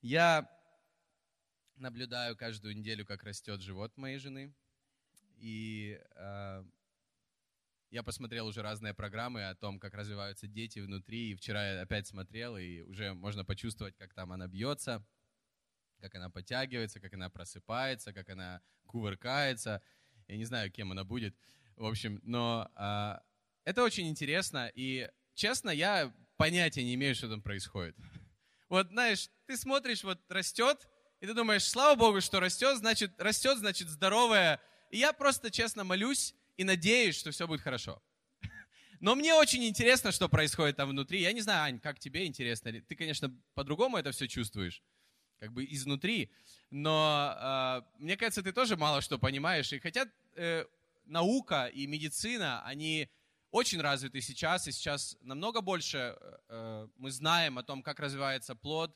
Я наблюдаю каждую неделю, как растет живот моей жены. И э, я посмотрел уже разные программы о том, как развиваются дети внутри. И вчера я опять смотрел, и уже можно почувствовать, как там она бьется, как она подтягивается, как она просыпается, как она кувыркается. Я не знаю, кем она будет. В общем, но э, это очень интересно. И честно, я понятия не имею, что там происходит. Вот, знаешь, ты смотришь, вот растет, и ты думаешь, слава Богу, что растет, значит, растет, значит, здоровая. И я просто честно молюсь и надеюсь, что все будет хорошо. Но мне очень интересно, что происходит там внутри. Я не знаю, Ань, как тебе интересно. Ты, конечно, по-другому это все чувствуешь, как бы изнутри. Но э, мне кажется, ты тоже мало что понимаешь. И хотя э, наука и медицина, они очень развиты сейчас, и сейчас намного больше э, э, мы знаем о том, как развивается плод,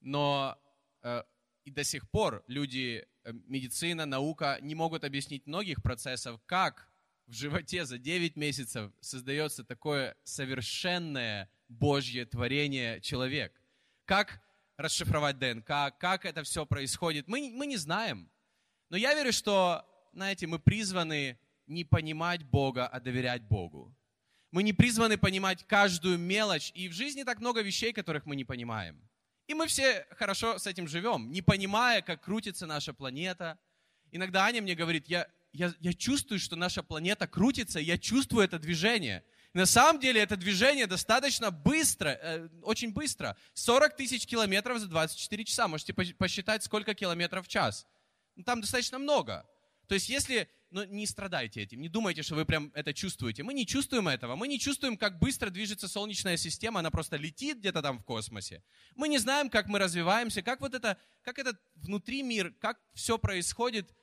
но э, и до сих пор люди, медицина, наука не могут объяснить многих процессов, как в животе за 9 месяцев создается такое совершенное Божье творение человек. Как расшифровать ДНК, как это все происходит, мы, мы не знаем. Но я верю, что, знаете, мы призваны не понимать Бога, а доверять Богу. Мы не призваны понимать каждую мелочь, и в жизни так много вещей, которых мы не понимаем. И мы все хорошо с этим живем, не понимая, как крутится наша планета. Иногда Аня мне говорит, я, я, я чувствую, что наша планета крутится, я чувствую это движение. На самом деле это движение достаточно быстро, э, очень быстро. 40 тысяч километров за 24 часа. Можете посчитать, сколько километров в час. Ну, там достаточно много. То есть если но не страдайте этим, не думайте, что вы прям это чувствуете. Мы не чувствуем этого. Мы не чувствуем, как быстро движется Солнечная система, она просто летит где-то там в космосе. Мы не знаем, как мы развиваемся, как вот это, как этот внутри мир, как все происходит.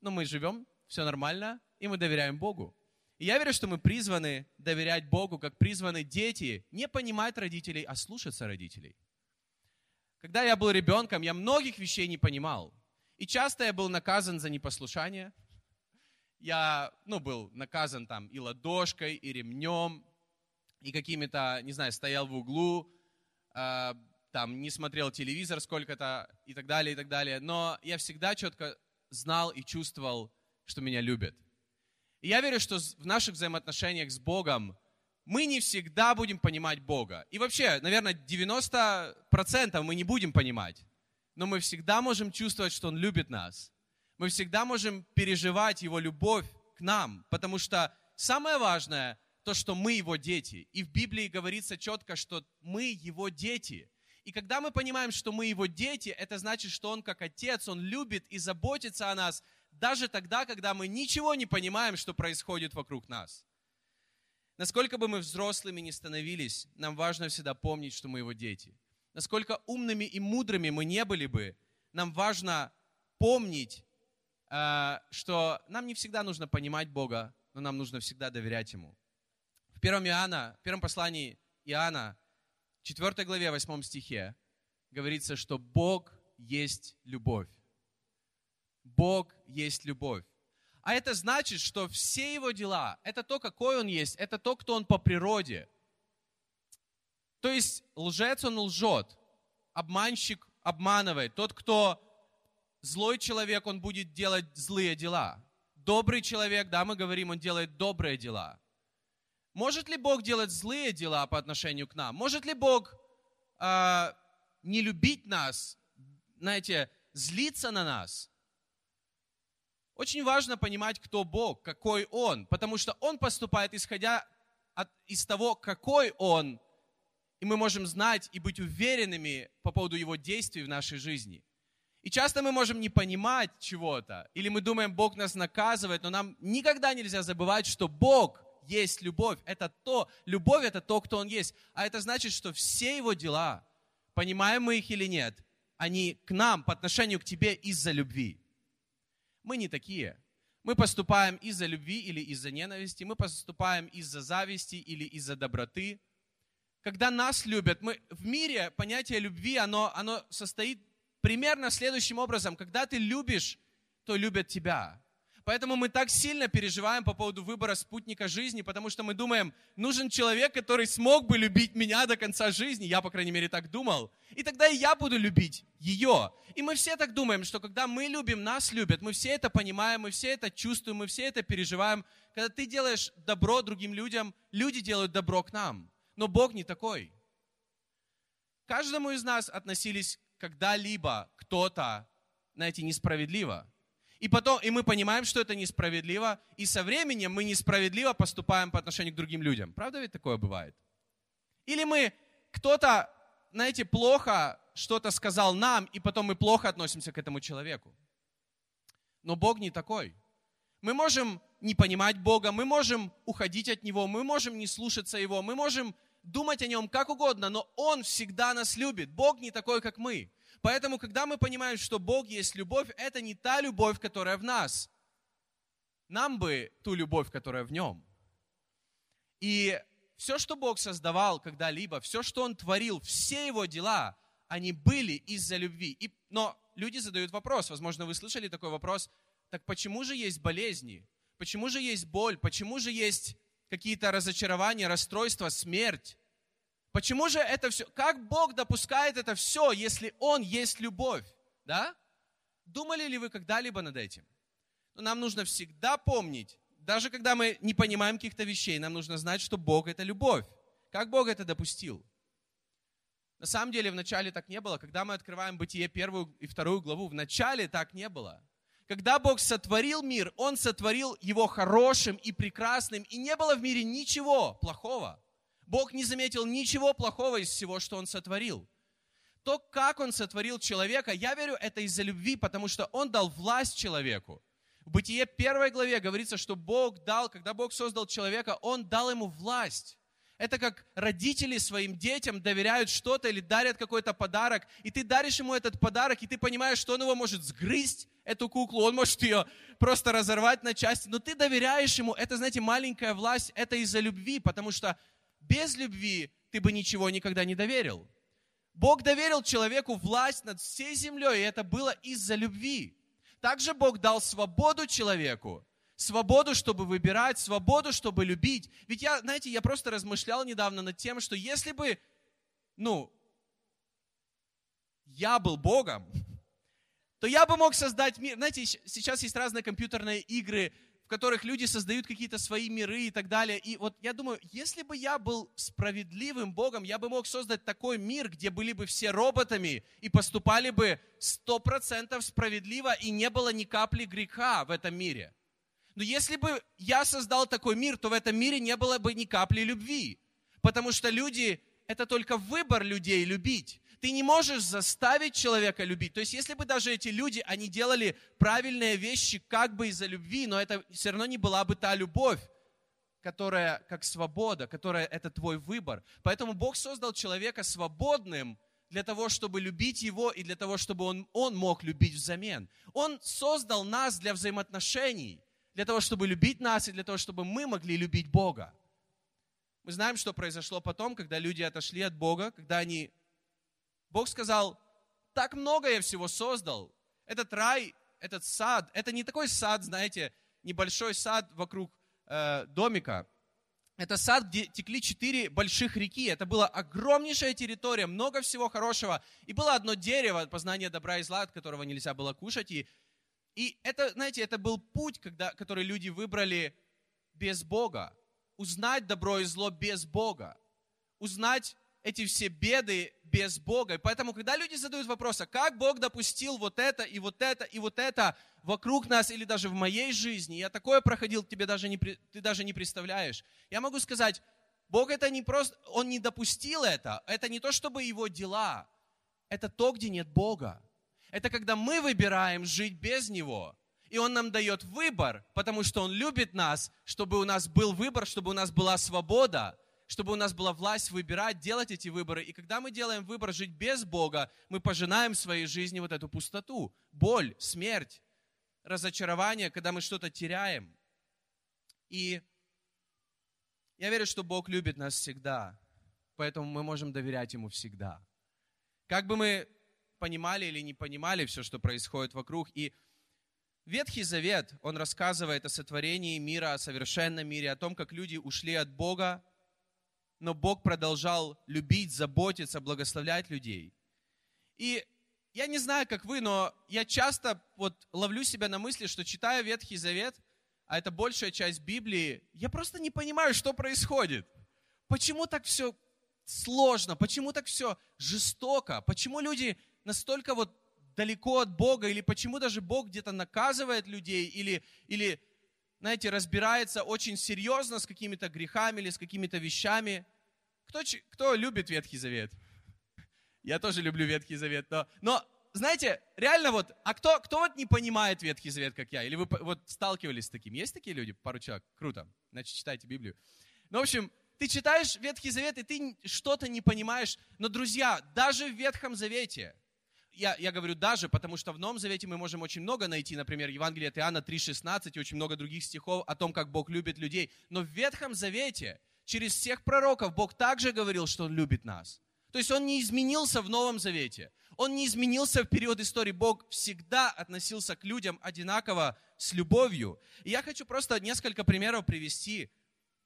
Но мы живем, все нормально, и мы доверяем Богу. И я верю, что мы призваны доверять Богу, как призваны дети, не понимать родителей, а слушаться родителей. Когда я был ребенком, я многих вещей не понимал. И часто я был наказан за непослушание – я, ну, был наказан там и ладошкой, и ремнем, и какими-то, не знаю, стоял в углу, э, там, не смотрел телевизор сколько-то, и так далее, и так далее. Но я всегда четко знал и чувствовал, что меня любят. И я верю, что в наших взаимоотношениях с Богом мы не всегда будем понимать Бога. И вообще, наверное, 90% мы не будем понимать. Но мы всегда можем чувствовать, что Он любит нас мы всегда можем переживать Его любовь к нам, потому что самое важное то, что мы Его дети. И в Библии говорится четко, что мы Его дети. И когда мы понимаем, что мы Его дети, это значит, что Он как Отец, Он любит и заботится о нас, даже тогда, когда мы ничего не понимаем, что происходит вокруг нас. Насколько бы мы взрослыми не становились, нам важно всегда помнить, что мы Его дети. Насколько умными и мудрыми мы не были бы, нам важно помнить, что нам не всегда нужно понимать Бога, но нам нужно всегда доверять Ему. В первом Иоанна, в первом послании Иоанна, 4 главе, 8 стихе, говорится, что Бог есть любовь. Бог есть любовь. А это значит, что все его дела, это то, какой он есть, это то, кто он по природе. То есть лжец он лжет, обманщик обманывает. Тот, кто Злой человек, он будет делать злые дела. Добрый человек, да, мы говорим, он делает добрые дела. Может ли Бог делать злые дела по отношению к нам? Может ли Бог э, не любить нас, знаете, злиться на нас? Очень важно понимать, кто Бог, какой Он, потому что Он поступает, исходя от, из того, какой Он, и мы можем знать и быть уверенными по поводу Его действий в нашей жизни – и часто мы можем не понимать чего-то, или мы думаем, Бог нас наказывает, но нам никогда нельзя забывать, что Бог есть любовь. Это то, любовь это то, кто Он есть. А это значит, что все Его дела, понимаем мы их или нет, они к нам, по отношению к тебе из-за любви. Мы не такие. Мы поступаем из-за любви или из-за ненависти, мы поступаем из-за зависти или из-за доброты. Когда нас любят, мы, в мире понятие любви, оно, оно состоит примерно следующим образом. Когда ты любишь, то любят тебя. Поэтому мы так сильно переживаем по поводу выбора спутника жизни, потому что мы думаем, нужен человек, который смог бы любить меня до конца жизни. Я, по крайней мере, так думал. И тогда и я буду любить ее. И мы все так думаем, что когда мы любим, нас любят. Мы все это понимаем, мы все это чувствуем, мы все это переживаем. Когда ты делаешь добро другим людям, люди делают добро к нам. Но Бог не такой. Каждому из нас относились когда-либо кто-то, знаете, несправедливо. И потом, и мы понимаем, что это несправедливо, и со временем мы несправедливо поступаем по отношению к другим людям. Правда ведь такое бывает? Или мы, кто-то, знаете, плохо что-то сказал нам, и потом мы плохо относимся к этому человеку. Но Бог не такой. Мы можем не понимать Бога, мы можем уходить от Него, мы можем не слушаться Его, мы можем думать о Нем как угодно, но Он всегда нас любит. Бог не такой, как мы. Поэтому, когда мы понимаем, что Бог есть любовь, это не та любовь, которая в нас. Нам бы ту любовь, которая в нем. И все, что Бог создавал когда-либо, все, что Он творил, все Его дела, они были из-за любви. И, но люди задают вопрос, возможно, вы слышали такой вопрос, так почему же есть болезни? Почему же есть боль? Почему же есть какие-то разочарования, расстройства, смерть? Почему же это все? Как Бог допускает это все, если Он есть любовь? Да? Думали ли вы когда-либо над этим? Но нам нужно всегда помнить, даже когда мы не понимаем каких-то вещей, нам нужно знать, что Бог это любовь. Как Бог это допустил? На самом деле, в начале так не было. Когда мы открываем Бытие первую и вторую главу, в начале так не было. Когда Бог сотворил мир, Он сотворил его хорошим и прекрасным, и не было в мире ничего плохого. Бог не заметил ничего плохого из всего, что Он сотворил. То, как Он сотворил человека, я верю, это из-за любви, потому что Он дал власть человеку. В Бытие первой главе говорится, что Бог дал, когда Бог создал человека, Он дал ему власть. Это как родители своим детям доверяют что-то или дарят какой-то подарок, и ты даришь ему этот подарок, и ты понимаешь, что он его может сгрызть, эту куклу, он может ее просто разорвать на части, но ты доверяешь ему, это, знаете, маленькая власть, это из-за любви, потому что без любви ты бы ничего никогда не доверил. Бог доверил человеку власть над всей землей, и это было из-за любви. Также Бог дал свободу человеку. Свободу, чтобы выбирать, свободу, чтобы любить. Ведь я, знаете, я просто размышлял недавно над тем, что если бы, ну, я был Богом, то я бы мог создать мир. Знаете, сейчас есть разные компьютерные игры, которых люди создают какие-то свои миры и так далее. И вот я думаю, если бы я был справедливым Богом, я бы мог создать такой мир, где были бы все роботами и поступали бы сто процентов справедливо, и не было ни капли греха в этом мире. Но если бы я создал такой мир, то в этом мире не было бы ни капли любви. Потому что люди, это только выбор людей любить. Ты не можешь заставить человека любить. То есть, если бы даже эти люди, они делали правильные вещи как бы из-за любви, но это все равно не была бы та любовь, которая как свобода, которая это твой выбор. Поэтому Бог создал человека свободным для того, чтобы любить его и для того, чтобы он, он мог любить взамен. Он создал нас для взаимоотношений, для того, чтобы любить нас и для того, чтобы мы могли любить Бога. Мы знаем, что произошло потом, когда люди отошли от Бога, когда они Бог сказал, так много я всего создал. Этот рай, этот сад, это не такой сад, знаете, небольшой сад вокруг э, домика. Это сад, где текли четыре больших реки. Это была огромнейшая территория, много всего хорошего. И было одно дерево, познание добра и зла, от которого нельзя было кушать. И, и это, знаете, это был путь, когда, который люди выбрали без Бога. Узнать добро и зло без Бога. Узнать эти все беды без Бога. И поэтому, когда люди задают вопрос, а как Бог допустил вот это и вот это и вот это вокруг нас или даже в моей жизни, я такое проходил, тебе даже не, ты даже не представляешь. Я могу сказать, Бог это не просто, Он не допустил это, это не то, чтобы Его дела, это то, где нет Бога. Это когда мы выбираем жить без Него. И Он нам дает выбор, потому что Он любит нас, чтобы у нас был выбор, чтобы у нас была свобода чтобы у нас была власть выбирать, делать эти выборы. И когда мы делаем выбор жить без Бога, мы пожинаем в своей жизни вот эту пустоту, боль, смерть, разочарование, когда мы что-то теряем. И я верю, что Бог любит нас всегда, поэтому мы можем доверять Ему всегда. Как бы мы понимали или не понимали все, что происходит вокруг. И Ветхий Завет, он рассказывает о сотворении мира, о совершенном мире, о том, как люди ушли от Бога, но Бог продолжал любить, заботиться, благословлять людей. И я не знаю, как вы, но я часто вот ловлю себя на мысли, что читая Ветхий Завет, а это большая часть Библии, я просто не понимаю, что происходит. Почему так все сложно? Почему так все жестоко? Почему люди настолько вот далеко от Бога? Или почему даже Бог где-то наказывает людей? Или, или знаете, разбирается очень серьезно с какими-то грехами или с какими-то вещами? Кто, кто любит Ветхий Завет? Я тоже люблю Ветхий Завет, но, но знаете, реально вот, а кто, кто вот не понимает Ветхий Завет, как я? Или вы вот сталкивались с таким? Есть такие люди? Пару человек? Круто. Значит, читайте Библию. Ну, в общем, ты читаешь Ветхий Завет, и ты что-то не понимаешь. Но, друзья, даже в Ветхом Завете, я, я говорю даже, потому что в Новом Завете мы можем очень много найти, например, Евангелие от Иоанна 3,16 и очень много других стихов о том, как Бог любит людей. Но в Ветхом Завете через всех пророков Бог также говорил, что Он любит нас. То есть Он не изменился в Новом Завете. Он не изменился в период истории. Бог всегда относился к людям одинаково с любовью. И я хочу просто несколько примеров привести,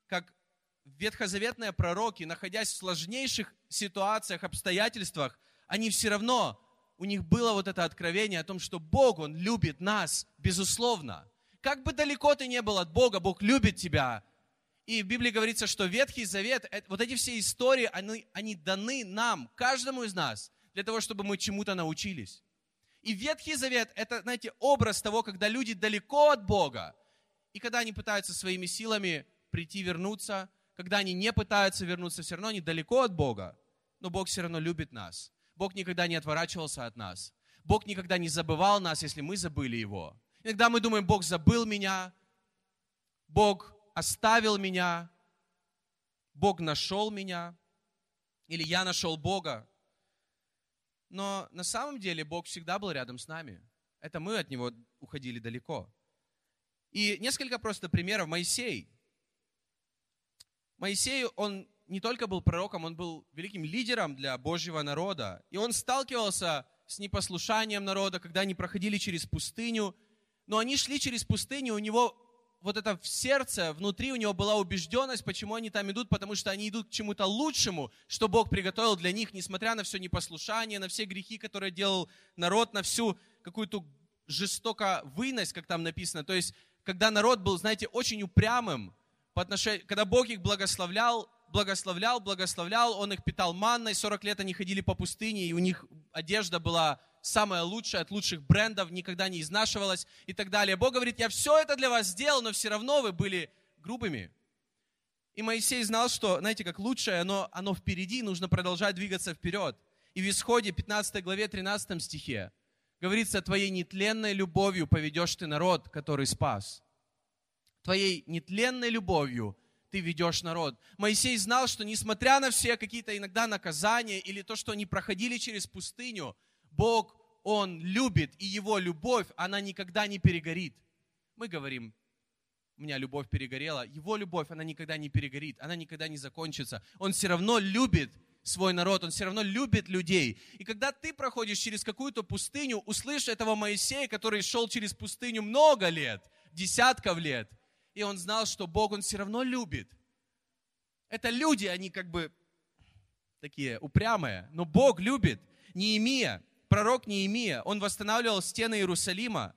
как ветхозаветные пророки, находясь в сложнейших ситуациях, обстоятельствах, они все равно, у них было вот это откровение о том, что Бог, Он любит нас, безусловно. Как бы далеко ты не был от Бога, Бог любит тебя, и в Библии говорится, что Ветхий Завет, вот эти все истории, они, они даны нам, каждому из нас, для того, чтобы мы чему-то научились. И Ветхий Завет – это, знаете, образ того, когда люди далеко от Бога, и когда они пытаются своими силами прийти, вернуться, когда они не пытаются вернуться, все равно они далеко от Бога, но Бог все равно любит нас. Бог никогда не отворачивался от нас. Бог никогда не забывал нас, если мы забыли Его. Иногда мы думаем, Бог забыл меня, Бог оставил меня, Бог нашел меня, или я нашел Бога. Но на самом деле Бог всегда был рядом с нами. Это мы от Него уходили далеко. И несколько просто примеров. Моисей. Моисей, он не только был пророком, он был великим лидером для Божьего народа. И он сталкивался с непослушанием народа, когда они проходили через пустыню. Но они шли через пустыню, у него вот это в сердце, внутри у него была убежденность, почему они там идут, потому что они идут к чему-то лучшему, что Бог приготовил для них, несмотря на все непослушание, на все грехи, которые делал народ, на всю какую-то жестоко выность, как там написано. То есть, когда народ был, знаете, очень упрямым, по отношению, когда Бог их благословлял, благословлял, благословлял, Он их питал манной, 40 лет они ходили по пустыне, и у них одежда была самое лучшее от лучших брендов, никогда не изнашивалось и так далее. Бог говорит, я все это для вас сделал, но все равно вы были грубыми. И Моисей знал, что, знаете, как лучшее, оно, оно впереди, нужно продолжать двигаться вперед. И в Исходе 15 главе 13 стихе говорится, твоей нетленной любовью поведешь ты народ, который спас. Твоей нетленной любовью ты ведешь народ. Моисей знал, что несмотря на все какие-то иногда наказания или то, что они проходили через пустыню, Бог, Он любит, и Его любовь, она никогда не перегорит. Мы говорим, у меня любовь перегорела. Его любовь, она никогда не перегорит, она никогда не закончится. Он все равно любит свой народ, он все равно любит людей. И когда ты проходишь через какую-то пустыню, услышь этого Моисея, который шел через пустыню много лет, десятков лет, и он знал, что Бог он все равно любит. Это люди, они как бы такие упрямые, но Бог любит. Неемия, пророк Неемия, он восстанавливал стены Иерусалима.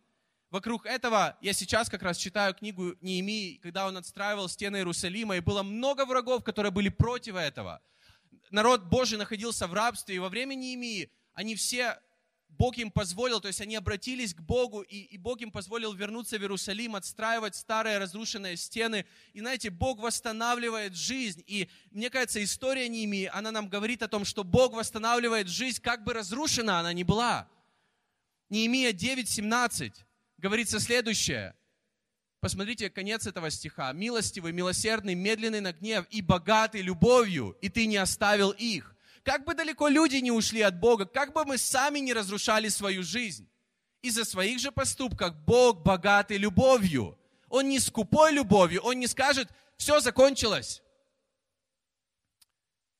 Вокруг этого я сейчас как раз читаю книгу Неемии, когда он отстраивал стены Иерусалима, и было много врагов, которые были против этого. Народ Божий находился в рабстве, и во время Неемии они все Бог им позволил, то есть они обратились к Богу, и, и Бог им позволил вернуться в Иерусалим, отстраивать старые разрушенные стены. И знаете, Бог восстанавливает жизнь. И мне кажется, история Ними, она нам говорит о том, что Бог восстанавливает жизнь, как бы разрушена она ни была. Неемия 9:17 говорится следующее. Посмотрите конец этого стиха. «Милостивый, милосердный, медленный на гнев и богатый любовью, и ты не оставил их». Как бы далеко люди не ушли от Бога, как бы мы сами не разрушали свою жизнь, из-за своих же поступков Бог богатый любовью. Он не скупой любовью, Он не скажет, все закончилось.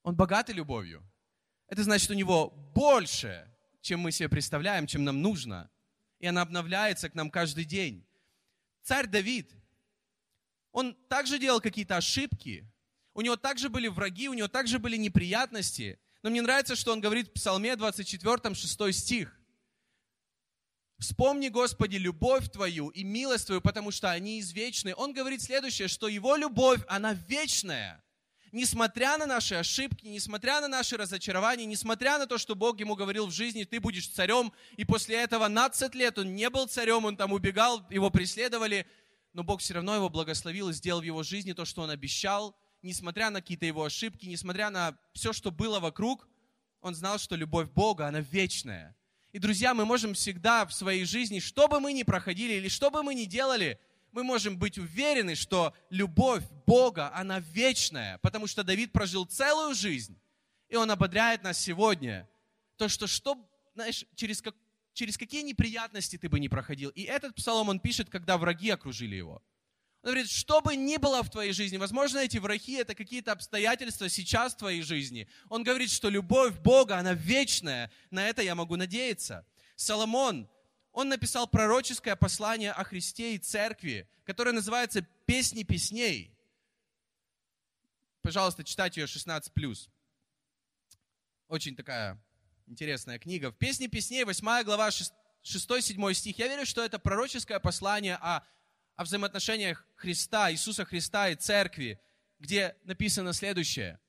Он богатый любовью. Это значит, у него больше, чем мы себе представляем, чем нам нужно. И она обновляется к нам каждый день. Царь Давид, он также делал какие-то ошибки, у него также были враги, у него также были неприятности. Но мне нравится, что он говорит в Псалме 24, 6 стих. Вспомни, Господи, любовь Твою и милость Твою, потому что они извечны. Он говорит следующее, что Его любовь, она вечная. Несмотря на наши ошибки, несмотря на наши разочарования, несмотря на то, что Бог ему говорил в жизни, ты будешь царем, и после этого 12 лет он не был царем, он там убегал, его преследовали, но Бог все равно его благословил и сделал в его жизни то, что он обещал, несмотря на какие-то его ошибки, несмотря на все, что было вокруг, он знал, что любовь Бога, она вечная. И, друзья, мы можем всегда в своей жизни, что бы мы ни проходили или что бы мы ни делали, мы можем быть уверены, что любовь Бога, она вечная, потому что Давид прожил целую жизнь, и он ободряет нас сегодня. То, что, что знаешь, через, как, через какие неприятности ты бы не проходил. И этот псалом он пишет, когда враги окружили его. Он говорит, что бы ни было в твоей жизни, возможно, эти враги – это какие-то обстоятельства сейчас в твоей жизни. Он говорит, что любовь Бога, она вечная. На это я могу надеяться. Соломон, он написал пророческое послание о Христе и Церкви, которое называется «Песни песней». Пожалуйста, читайте ее 16+. Очень такая интересная книга. В «Песни песней», 8 глава, 6-7 стих. Я верю, что это пророческое послание о о взаимоотношениях Христа, Иисуса Христа и церкви, где написано следующее,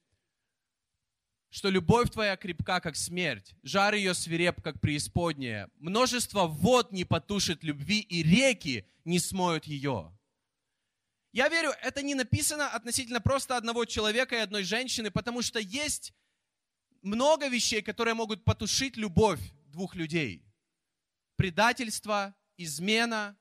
что любовь твоя крепка, как смерть, жар ее свиреп, как преисподняя, множество вод не потушит любви, и реки не смоют ее. Я верю, это не написано относительно просто одного человека и одной женщины, потому что есть много вещей, которые могут потушить любовь двух людей. Предательство, измена,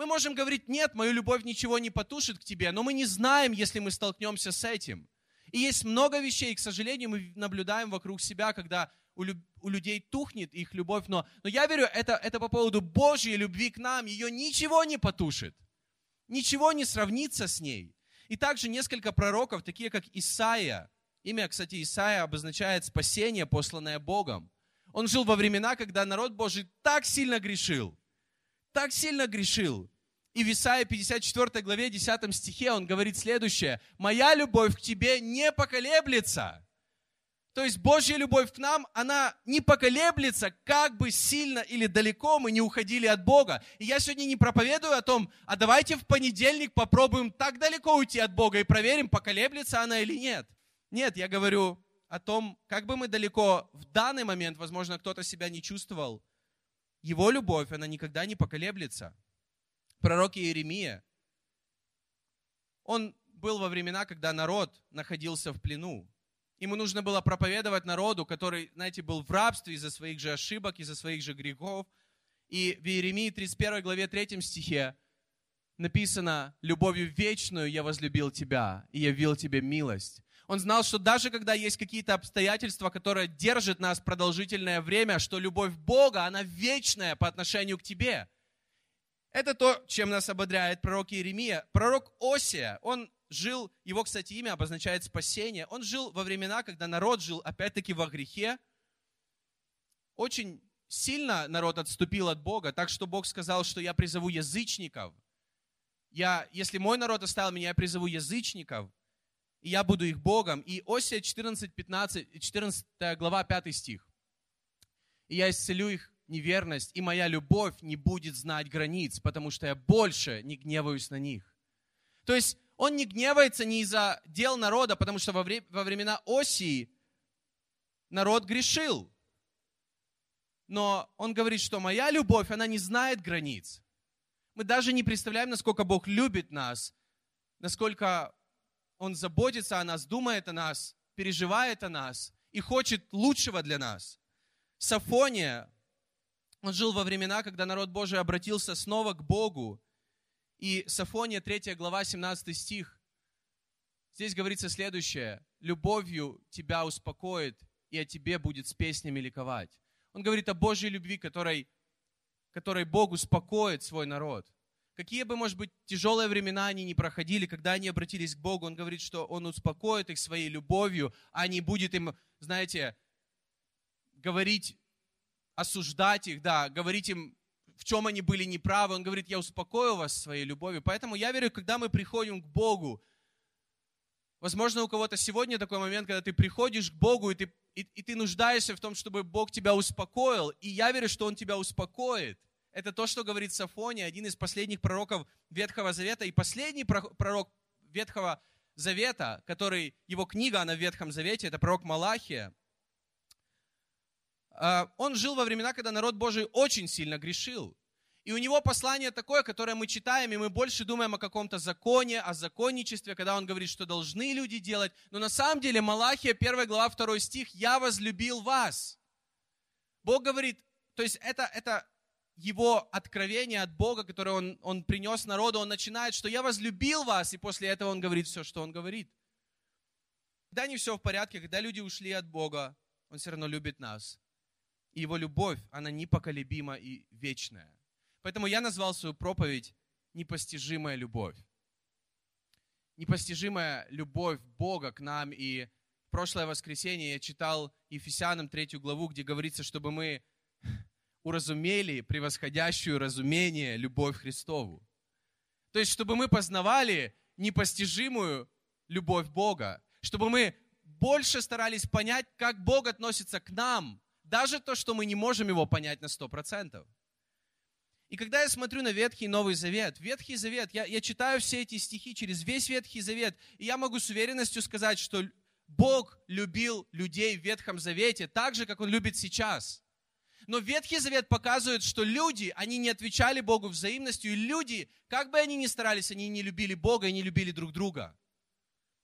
мы можем говорить, нет, мою любовь ничего не потушит к тебе, но мы не знаем, если мы столкнемся с этим. И есть много вещей, к сожалению, мы наблюдаем вокруг себя, когда у, люб, у людей тухнет их любовь. Но, но я верю, это, это по поводу Божьей любви к нам. Ее ничего не потушит. Ничего не сравнится с ней. И также несколько пророков, такие как Исаия. Имя, кстати, Исаия обозначает спасение, посланное Богом. Он жил во времена, когда народ Божий так сильно грешил, так сильно грешил. И в Исаии 54 главе 10 стихе он говорит следующее. «Моя любовь к тебе не поколеблется». То есть Божья любовь к нам, она не поколеблется, как бы сильно или далеко мы не уходили от Бога. И я сегодня не проповедую о том, а давайте в понедельник попробуем так далеко уйти от Бога и проверим, поколеблется она или нет. Нет, я говорю о том, как бы мы далеко в данный момент, возможно, кто-то себя не чувствовал, его любовь, она никогда не поколеблется. Пророк Иеремия, он был во времена, когда народ находился в плену. Ему нужно было проповедовать народу, который, знаете, был в рабстве из-за своих же ошибок, из-за своих же грехов. И в Иеремии 31 главе 3 стихе написано, «Любовью вечную я возлюбил тебя и явил тебе милость, он знал, что даже когда есть какие-то обстоятельства, которые держат нас продолжительное время, что любовь Бога, она вечная по отношению к тебе. Это то, чем нас ободряет пророк Иеремия. Пророк Осия, он жил, его, кстати, имя обозначает спасение. Он жил во времена, когда народ жил, опять-таки, во грехе. Очень сильно народ отступил от Бога, так что Бог сказал, что я призову язычников. Я, если мой народ оставил меня, я призову язычников и я буду их Богом. И Осия 14, 15, 14 глава, 5 стих. И я исцелю их неверность, и моя любовь не будет знать границ, потому что я больше не гневаюсь на них. То есть он не гневается не из-за дел народа, потому что во, вре- во времена Осии народ грешил. Но он говорит, что моя любовь, она не знает границ. Мы даже не представляем, насколько Бог любит нас, насколько он заботится о нас, думает о нас, переживает о нас и хочет лучшего для нас. Сафония, он жил во времена, когда народ Божий обратился снова к Богу. И Сафония, 3 глава, 17 стих. Здесь говорится следующее. «Любовью тебя успокоит, и о тебе будет с песнями ликовать». Он говорит о Божьей любви, которой, которой Бог успокоит свой народ какие бы, может быть, тяжелые времена они не проходили, когда они обратились к Богу, Он говорит, что Он успокоит их своей любовью, а не будет им, знаете, говорить, осуждать их, да, говорить им в чем они были неправы. Он говорит, я успокою вас своей любовью. Поэтому я верю, когда мы приходим к Богу, возможно, у кого-то сегодня такой момент, когда ты приходишь к Богу, и ты, и, и ты нуждаешься в том, чтобы Бог тебя успокоил. И я верю, что Он тебя успокоит. Это то, что говорит Сафония, один из последних пророков Ветхого Завета. И последний пророк Ветхого Завета, который, его книга, она в Ветхом Завете, это пророк Малахия. А, он жил во времена, когда народ Божий очень сильно грешил. И у него послание такое, которое мы читаем, и мы больше думаем о каком-то законе, о законничестве, когда он говорит, что должны люди делать. Но на самом деле Малахия, 1 глава, 2 стих, «Я возлюбил вас». Бог говорит, то есть это, это его откровение от Бога, которое он, он принес народу, он начинает, что «Я возлюбил вас», и после этого он говорит все, что он говорит. Когда не все в порядке, когда люди ушли от Бога, он все равно любит нас. И его любовь, она непоколебима и вечная. Поэтому я назвал свою проповедь «Непостижимая любовь». Непостижимая любовь Бога к нам. И в прошлое воскресенье я читал Ефесянам третью главу, где говорится, чтобы мы уразумели превосходящую разумение любовь Христову. То есть, чтобы мы познавали непостижимую любовь Бога, чтобы мы больше старались понять, как Бог относится к нам, даже то, что мы не можем его понять на сто процентов. И когда я смотрю на Ветхий и Новый Завет, Ветхий Завет, я, я читаю все эти стихи через весь Ветхий Завет, и я могу с уверенностью сказать, что Бог любил людей в Ветхом Завете так же, как Он любит сейчас. Но Ветхий Завет показывает, что люди, они не отвечали Богу взаимностью, и люди, как бы они ни старались, они не любили Бога и не любили друг друга.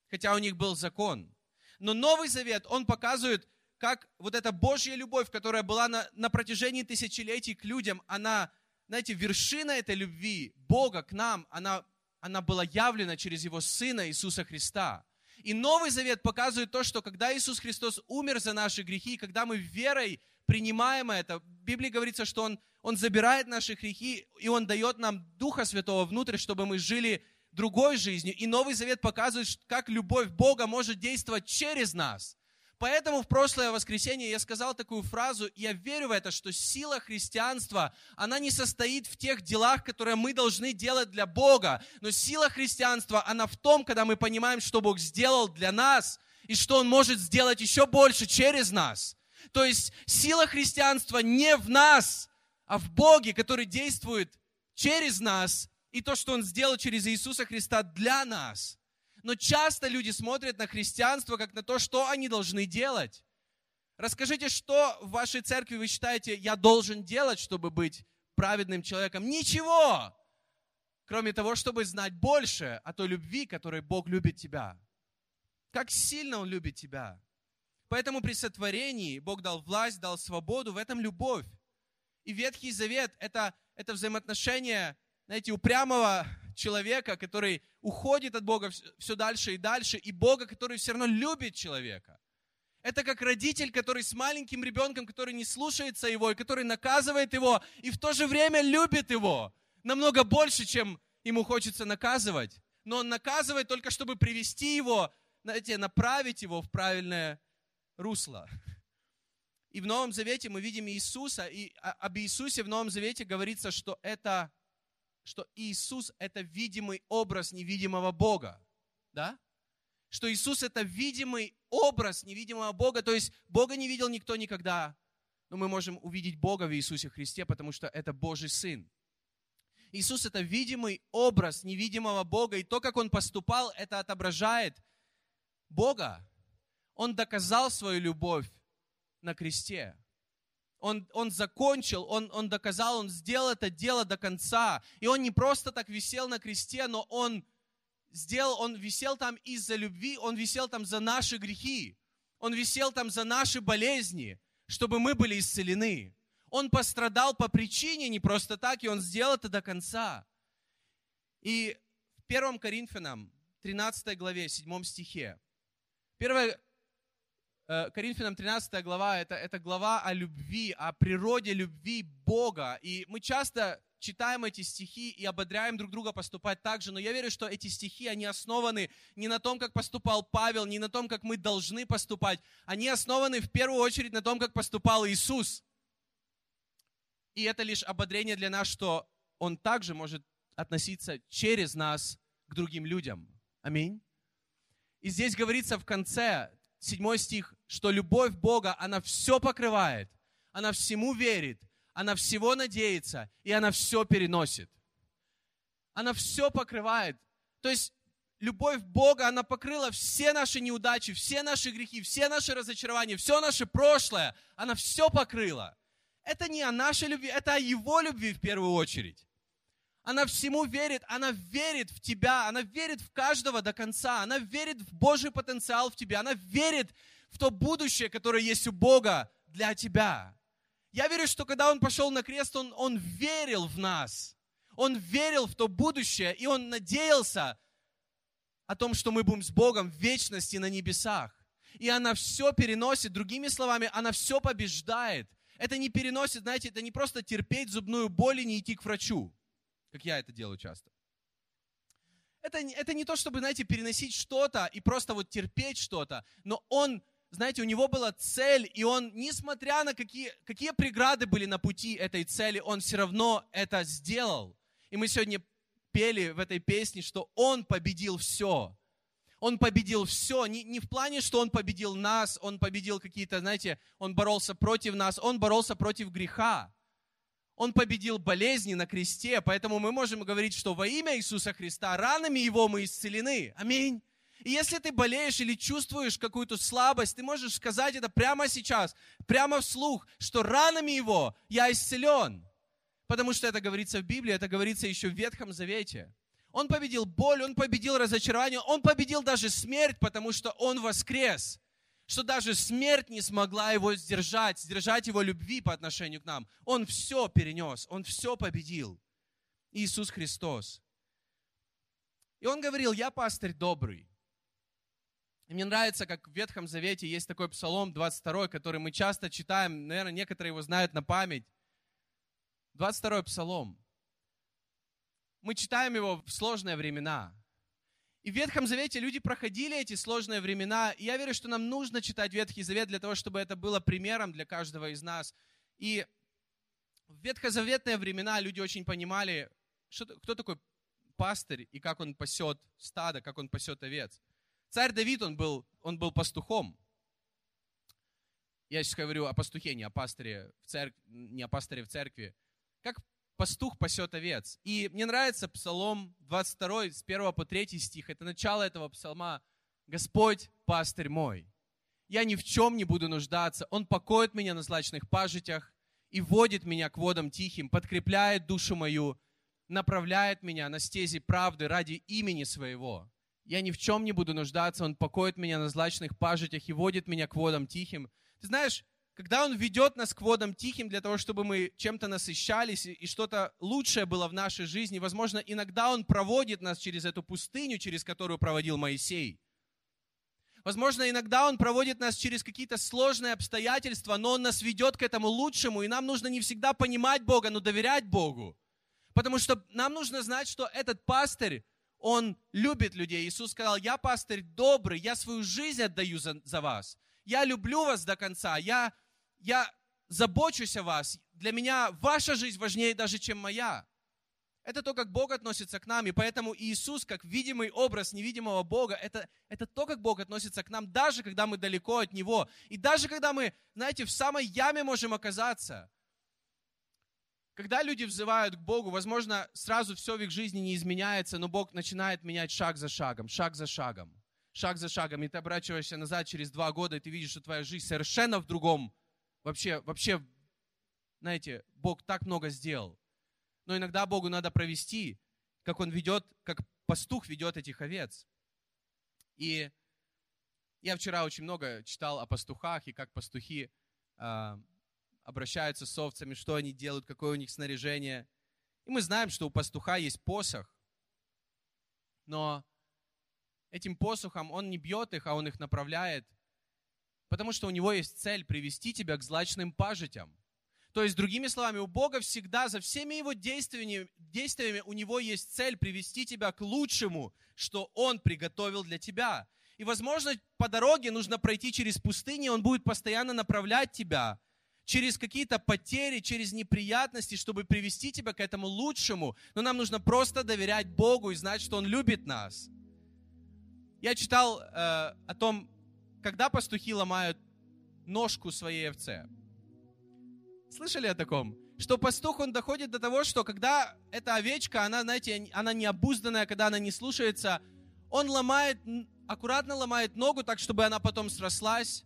Хотя у них был закон. Но Новый Завет, он показывает, как вот эта Божья любовь, которая была на, на протяжении тысячелетий к людям, она, знаете, вершина этой любви Бога к нам, она, она была явлена через Его Сына Иисуса Христа. И Новый Завет показывает то, что когда Иисус Христос умер за наши грехи, когда мы верой принимаем это, в Библии говорится, что Он, Он забирает наши грехи, и Он дает нам Духа Святого внутрь, чтобы мы жили другой жизнью. И Новый Завет показывает, как любовь Бога может действовать через нас. Поэтому в прошлое воскресенье я сказал такую фразу, я верю в это, что сила христианства, она не состоит в тех делах, которые мы должны делать для Бога, но сила христианства, она в том, когда мы понимаем, что Бог сделал для нас, и что Он может сделать еще больше через нас. То есть сила христианства не в нас, а в Боге, который действует через нас, и то, что Он сделал через Иисуса Христа для нас. Но часто люди смотрят на христианство как на то, что они должны делать. Расскажите, что в вашей церкви вы считаете, я должен делать, чтобы быть праведным человеком? Ничего, кроме того, чтобы знать больше о той любви, которой Бог любит тебя. Как сильно Он любит тебя. Поэтому при сотворении Бог дал власть, дал свободу, в этом любовь. И Ветхий Завет это, – это взаимоотношение, знаете, упрямого человека, который уходит от Бога все дальше и дальше, и Бога, который все равно любит человека. Это как родитель, который с маленьким ребенком, который не слушается его, и который наказывает его, и в то же время любит его. Намного больше, чем ему хочется наказывать. Но он наказывает только, чтобы привести его, знаете, направить его в правильное русло. И в Новом Завете мы видим Иисуса, и об Иисусе в Новом Завете говорится, что это что Иисус – это видимый образ невидимого Бога. Да? Что Иисус – это видимый образ невидимого Бога. То есть Бога не видел никто никогда, но мы можем увидеть Бога в Иисусе Христе, потому что это Божий Сын. Иисус – это видимый образ невидимого Бога, и то, как Он поступал, это отображает Бога. Он доказал свою любовь на кресте он, он закончил, он, он доказал, он сделал это дело до конца. И он не просто так висел на кресте, но он сделал, он висел там из-за любви, он висел там за наши грехи. Он висел там за наши болезни, чтобы мы были исцелены. Он пострадал по причине не просто так, и он сделал это до конца. И в 1 Коринфянам, 13 главе, 7 стихе, 1 Э, Коринфянам 13 глава, это, это глава о любви, о природе любви Бога. И мы часто читаем эти стихи и ободряем друг друга поступать так же, но я верю, что эти стихи, они основаны не на том, как поступал Павел, не на том, как мы должны поступать, они основаны в первую очередь на том, как поступал Иисус. И это лишь ободрение для нас, что Он также может относиться через нас к другим людям. Аминь. И здесь говорится в конце, седьмой стих, что любовь Бога, она все покрывает, она всему верит, она всего надеется, и она все переносит. Она все покрывает. То есть любовь Бога, она покрыла все наши неудачи, все наши грехи, все наши разочарования, все наше прошлое. Она все покрыла. Это не о нашей любви, это о Его любви в первую очередь. Она всему верит, она верит в тебя, она верит в каждого до конца, она верит в Божий потенциал в тебе, она верит в то будущее, которое есть у Бога для тебя. Я верю, что когда Он пошел на крест, Он, он верил в нас. Он верил в то будущее, и Он надеялся о том, что мы будем с Богом в вечности на небесах. И она все переносит, другими словами, она все побеждает. Это не переносит, знаете, это не просто терпеть зубную боль и не идти к врачу как я это делаю часто. Это, это не то, чтобы, знаете, переносить что-то и просто вот терпеть что-то, но он, знаете, у него была цель, и он, несмотря на какие, какие преграды были на пути этой цели, он все равно это сделал. И мы сегодня пели в этой песне, что он победил все. Он победил все, не, не в плане, что он победил нас, он победил какие-то, знаете, он боролся против нас, он боролся против греха. Он победил болезни на кресте, поэтому мы можем говорить, что во имя Иисуса Христа ранами Его мы исцелены. Аминь. И если ты болеешь или чувствуешь какую-то слабость, ты можешь сказать это прямо сейчас, прямо вслух, что ранами Его я исцелен. Потому что это говорится в Библии, это говорится еще в Ветхом Завете. Он победил боль, он победил разочарование, он победил даже смерть, потому что он воскрес что даже смерть не смогла его сдержать, сдержать его любви по отношению к нам. Он все перенес, он все победил. Иисус Христос. И он говорил, я пастырь добрый. И мне нравится, как в Ветхом Завете есть такой псалом 22, который мы часто читаем, наверное, некоторые его знают на память. 22 псалом. Мы читаем его в сложные времена. И в Ветхом Завете люди проходили эти сложные времена. И я верю, что нам нужно читать Ветхий Завет для того, чтобы это было примером для каждого из нас. И в ветхозаветные времена люди очень понимали, что, кто такой пастырь и как он пасет стадо, как он пасет овец. Царь Давид, он был, он был пастухом. Я сейчас говорю о пастухе, не о пастыре в церкви, не о пастыре в церкви. Как пастух пасет овец. И мне нравится Псалом 22, с 1 по 3 стих. Это начало этого псалма. «Господь, пастырь мой, я ни в чем не буду нуждаться. Он покоит меня на злачных пажитях и водит меня к водам тихим, подкрепляет душу мою, направляет меня на стези правды ради имени своего. Я ни в чем не буду нуждаться, Он покоит меня на злачных пажитях и водит меня к водам тихим. Ты знаешь, когда Он ведет нас к водам тихим для того, чтобы мы чем-то насыщались и что-то лучшее было в нашей жизни, возможно, иногда Он проводит нас через эту пустыню, через которую проводил Моисей. Возможно, иногда Он проводит нас через какие-то сложные обстоятельства, но Он нас ведет к этому лучшему, и нам нужно не всегда понимать Бога, но доверять Богу. Потому что нам нужно знать, что этот пастырь, он любит людей. Иисус сказал, я пастырь добрый, я свою жизнь отдаю за, за вас. Я люблю вас до конца, я я забочусь о вас. Для меня ваша жизнь важнее даже, чем моя. Это то, как Бог относится к нам. И поэтому Иисус, как видимый образ невидимого Бога, это, это то, как Бог относится к нам, даже когда мы далеко от Него. И даже когда мы, знаете, в самой яме можем оказаться. Когда люди взывают к Богу, возможно, сразу все в их жизни не изменяется, но Бог начинает менять шаг за шагом, шаг за шагом, шаг за шагом. И ты оборачиваешься назад через два года, и ты видишь, что твоя жизнь совершенно в другом вообще, вообще, знаете, Бог так много сделал. Но иногда Богу надо провести, как Он ведет, как пастух ведет этих овец. И я вчера очень много читал о пастухах и как пастухи э, обращаются с овцами, что они делают, какое у них снаряжение. И мы знаем, что у пастуха есть посох, но этим посохом он не бьет их, а он их направляет Потому что у него есть цель привести тебя к злачным пажитям. То есть, другими словами, у Бога всегда за всеми его действиями, действиями у него есть цель привести тебя к лучшему, что он приготовил для тебя. И, возможно, по дороге нужно пройти через пустыню, он будет постоянно направлять тебя через какие-то потери, через неприятности, чтобы привести тебя к этому лучшему. Но нам нужно просто доверять Богу и знать, что Он любит нас. Я читал э, о том, когда пастухи ломают ножку своей овце. Слышали о таком? Что пастух, он доходит до того, что когда эта овечка, она, знаете, она необузданная, когда она не слушается, он ломает, аккуратно ломает ногу так, чтобы она потом срослась.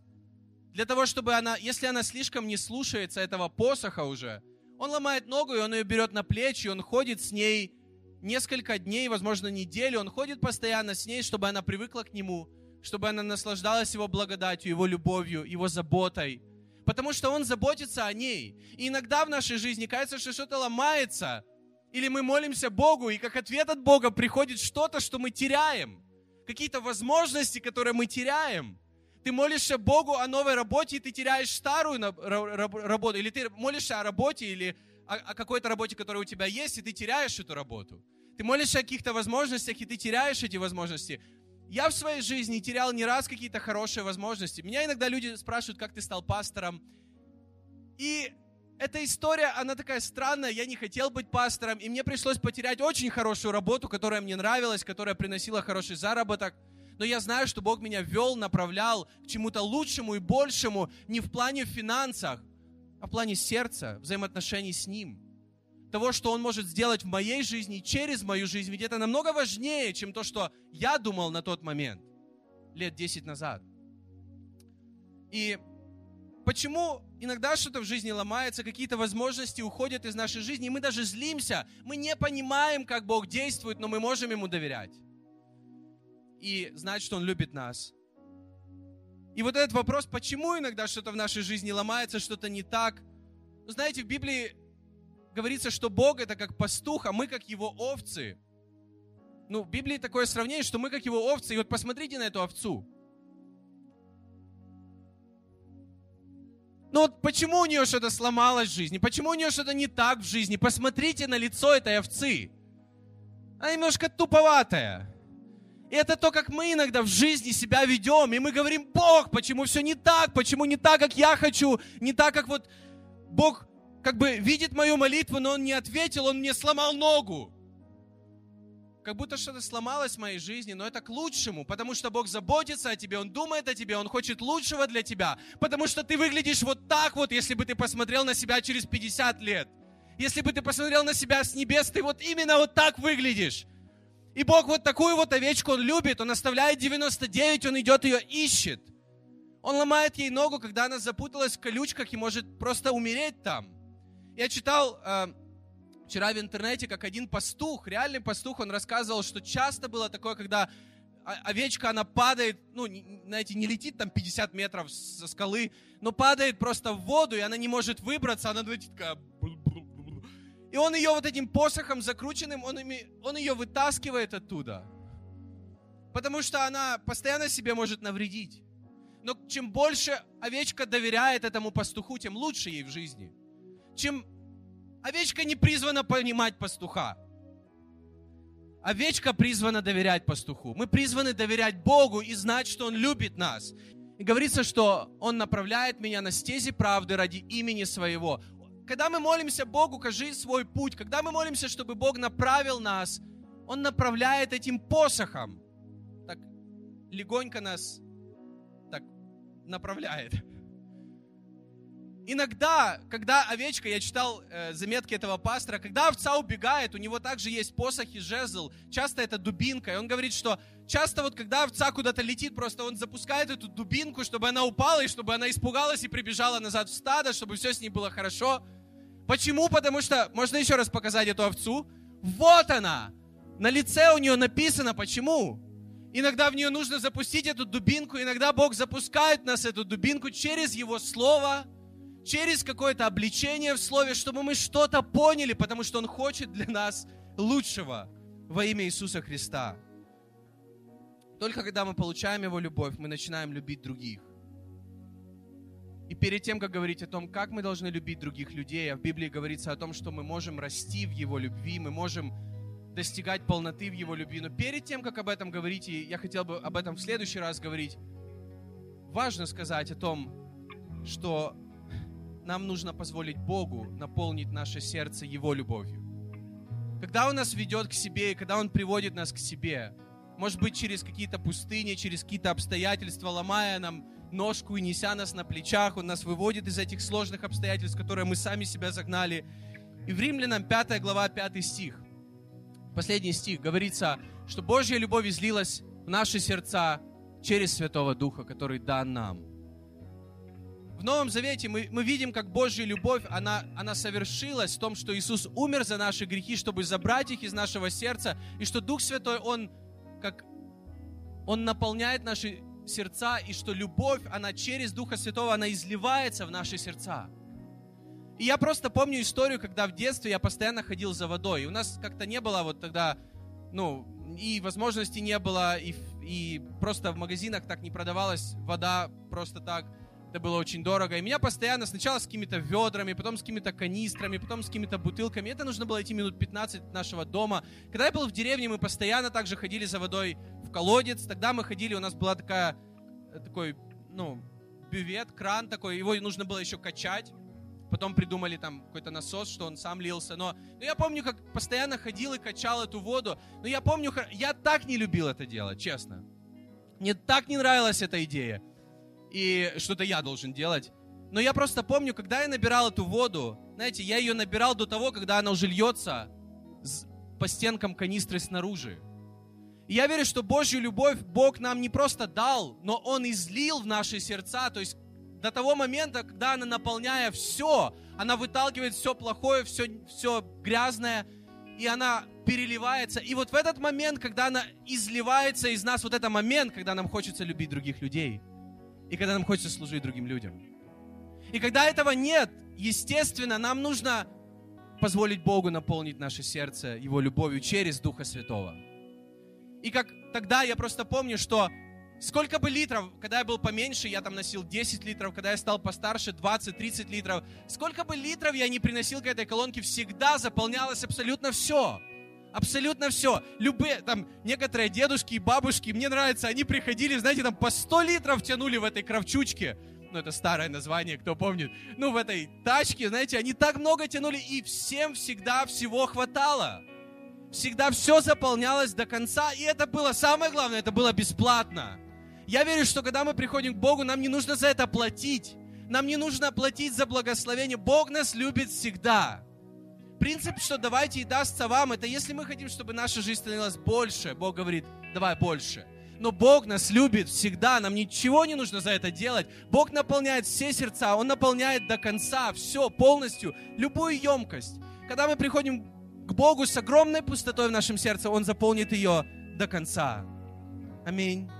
Для того, чтобы она, если она слишком не слушается этого посоха уже, он ломает ногу, и он ее берет на плечи, и он ходит с ней несколько дней, возможно, неделю. Он ходит постоянно с ней, чтобы она привыкла к нему, чтобы она наслаждалась его благодатью, его любовью, его заботой. Потому что он заботится о ней. И иногда в нашей жизни кажется, что что-то ломается, или мы молимся Богу, и как ответ от Бога приходит что-то, что мы теряем. Какие-то возможности, которые мы теряем. Ты молишься Богу о новой работе, и ты теряешь старую работу. Или ты молишься о работе, или о какой-то работе, которая у тебя есть, и ты теряешь эту работу. Ты молишься о каких-то возможностях, и ты теряешь эти возможности. Я в своей жизни терял не раз какие-то хорошие возможности. Меня иногда люди спрашивают, как ты стал пастором. И эта история, она такая странная. Я не хотел быть пастором, и мне пришлось потерять очень хорошую работу, которая мне нравилась, которая приносила хороший заработок. Но я знаю, что Бог меня вел, направлял к чему-то лучшему и большему, не в плане финансах, а в плане сердца, взаимоотношений с Ним. Того, что Он может сделать в моей жизни, через мою жизнь. Ведь это намного важнее, чем то, что я думал на тот момент, лет 10 назад. И Почему иногда что-то в жизни ломается, какие-то возможности уходят из нашей жизни, и мы даже злимся, мы не понимаем, как Бог действует, но мы можем Ему доверять. И знать, что Он любит нас. И вот этот вопрос, почему иногда что-то в нашей жизни ломается, что-то не так. Ну, знаете, в Библии говорится, что Бог это как пастух, а мы как его овцы. Ну, в Библии такое сравнение, что мы как его овцы. И вот посмотрите на эту овцу. Ну вот почему у нее что-то сломалось в жизни? Почему у нее что-то не так в жизни? Посмотрите на лицо этой овцы. Она немножко туповатая. И это то, как мы иногда в жизни себя ведем. И мы говорим, Бог, почему все не так? Почему не так, как я хочу? Не так, как вот Бог как бы видит мою молитву, но Он не ответил, Он мне сломал ногу как будто что-то сломалось в моей жизни, но это к лучшему, потому что Бог заботится о тебе, Он думает о тебе, Он хочет лучшего для тебя, потому что ты выглядишь вот так вот, если бы ты посмотрел на себя через 50 лет. Если бы ты посмотрел на себя с небес, ты вот именно вот так выглядишь. И Бог вот такую вот овечку Он любит, Он оставляет 99, Он идет ее ищет. Он ломает ей ногу, когда она запуталась в колючках и может просто умереть там. Я читал э, вчера в интернете, как один пастух, реальный пастух, он рассказывал, что часто было такое, когда овечка, она падает, ну, знаете, не летит там 50 метров со скалы, но падает просто в воду, и она не может выбраться, она знаете, такая... И он ее вот этим посохом закрученным, он, ими, он ее вытаскивает оттуда. Потому что она постоянно себе может навредить. Но чем больше овечка доверяет этому пастуху, тем лучше ей в жизни. Чем Овечка не призвана понимать пастуха. Овечка призвана доверять пастуху. Мы призваны доверять Богу и знать, что Он любит нас. И говорится, что Он направляет меня на стези правды ради имени Своего. Когда мы молимся Богу, кажи свой путь. Когда мы молимся, чтобы Бог направил нас, Он направляет этим посохом. Так легонько нас так направляет. Иногда, когда овечка, я читал э, заметки этого пастора, когда овца убегает, у него также есть посох и жезл, часто это дубинка, и он говорит, что часто вот когда овца куда-то летит, просто он запускает эту дубинку, чтобы она упала, и чтобы она испугалась и прибежала назад в стадо, чтобы все с ней было хорошо. Почему? Потому что, можно еще раз показать эту овцу, вот она, на лице у нее написано, почему. Иногда в нее нужно запустить эту дубинку, иногда Бог запускает нас эту дубинку через Его Слово – через какое-то обличение в Слове, чтобы мы что-то поняли, потому что Он хочет для нас лучшего во имя Иисуса Христа. Только когда мы получаем Его любовь, мы начинаем любить других. И перед тем, как говорить о том, как мы должны любить других людей, а в Библии говорится о том, что мы можем расти в Его любви, мы можем достигать полноты в Его любви. Но перед тем, как об этом говорить, и я хотел бы об этом в следующий раз говорить, важно сказать о том, что нам нужно позволить Богу наполнить наше сердце Его любовью. Когда Он нас ведет к себе, и когда Он приводит нас к себе, может быть, через какие-то пустыни, через какие-то обстоятельства, ломая нам ножку и неся нас на плечах, Он нас выводит из этих сложных обстоятельств, которые мы сами себя загнали. И в Римлянам 5 глава 5 стих, последний стих, говорится, что Божья любовь излилась в наши сердца через Святого Духа, который дан нам. В Новом Завете мы, мы видим, как Божья любовь, она, она совершилась в том, что Иисус умер за наши грехи, чтобы забрать их из нашего сердца, и что Дух Святой, Он, как, Он наполняет наши сердца, и что любовь, она через Духа Святого, она изливается в наши сердца. И я просто помню историю, когда в детстве я постоянно ходил за водой. И у нас как-то не было вот тогда, ну, и возможности не было, и, и просто в магазинах так не продавалась вода просто так. Это было очень дорого. И меня постоянно сначала с какими-то ведрами, потом с какими-то канистрами, потом с какими-то бутылками. Это нужно было идти минут 15 от нашего дома. Когда я был в деревне, мы постоянно также ходили за водой в колодец. Тогда мы ходили, у нас была такая, э, такой, ну, бювет, кран такой. Его нужно было еще качать. Потом придумали там какой-то насос, что он сам лился. Но, но я помню, как постоянно ходил и качал эту воду. Но я помню, я так не любил это дело, честно. Мне так не нравилась эта идея и что-то я должен делать. Но я просто помню, когда я набирал эту воду, знаете, я ее набирал до того, когда она уже льется по стенкам канистры снаружи. И я верю, что Божью любовь Бог нам не просто дал, но Он излил в наши сердца, то есть до того момента, когда она, наполняя все, она выталкивает все плохое, все, все грязное, и она переливается. И вот в этот момент, когда она изливается из нас, вот этот момент, когда нам хочется любить других людей – и когда нам хочется служить другим людям. И когда этого нет, естественно, нам нужно позволить Богу наполнить наше сердце Его любовью через Духа Святого. И как тогда я просто помню, что сколько бы литров, когда я был поменьше, я там носил 10 литров, когда я стал постарше, 20-30 литров, сколько бы литров я не приносил к этой колонке, всегда заполнялось абсолютно все. Абсолютно все. Любые, там, некоторые дедушки и бабушки, мне нравится, они приходили, знаете, там по 100 литров тянули в этой кравчучке. Ну, это старое название, кто помнит. Ну, в этой тачке, знаете, они так много тянули, и всем всегда всего хватало. Всегда все заполнялось до конца, и это было самое главное, это было бесплатно. Я верю, что когда мы приходим к Богу, нам не нужно за это платить. Нам не нужно платить за благословение. Бог нас любит всегда. Принцип, что давайте и дастся вам, это если мы хотим, чтобы наша жизнь становилась больше, Бог говорит, давай больше. Но Бог нас любит всегда, нам ничего не нужно за это делать. Бог наполняет все сердца, Он наполняет до конца, все, полностью, любую емкость. Когда мы приходим к Богу с огромной пустотой в нашем сердце, Он заполнит ее до конца. Аминь.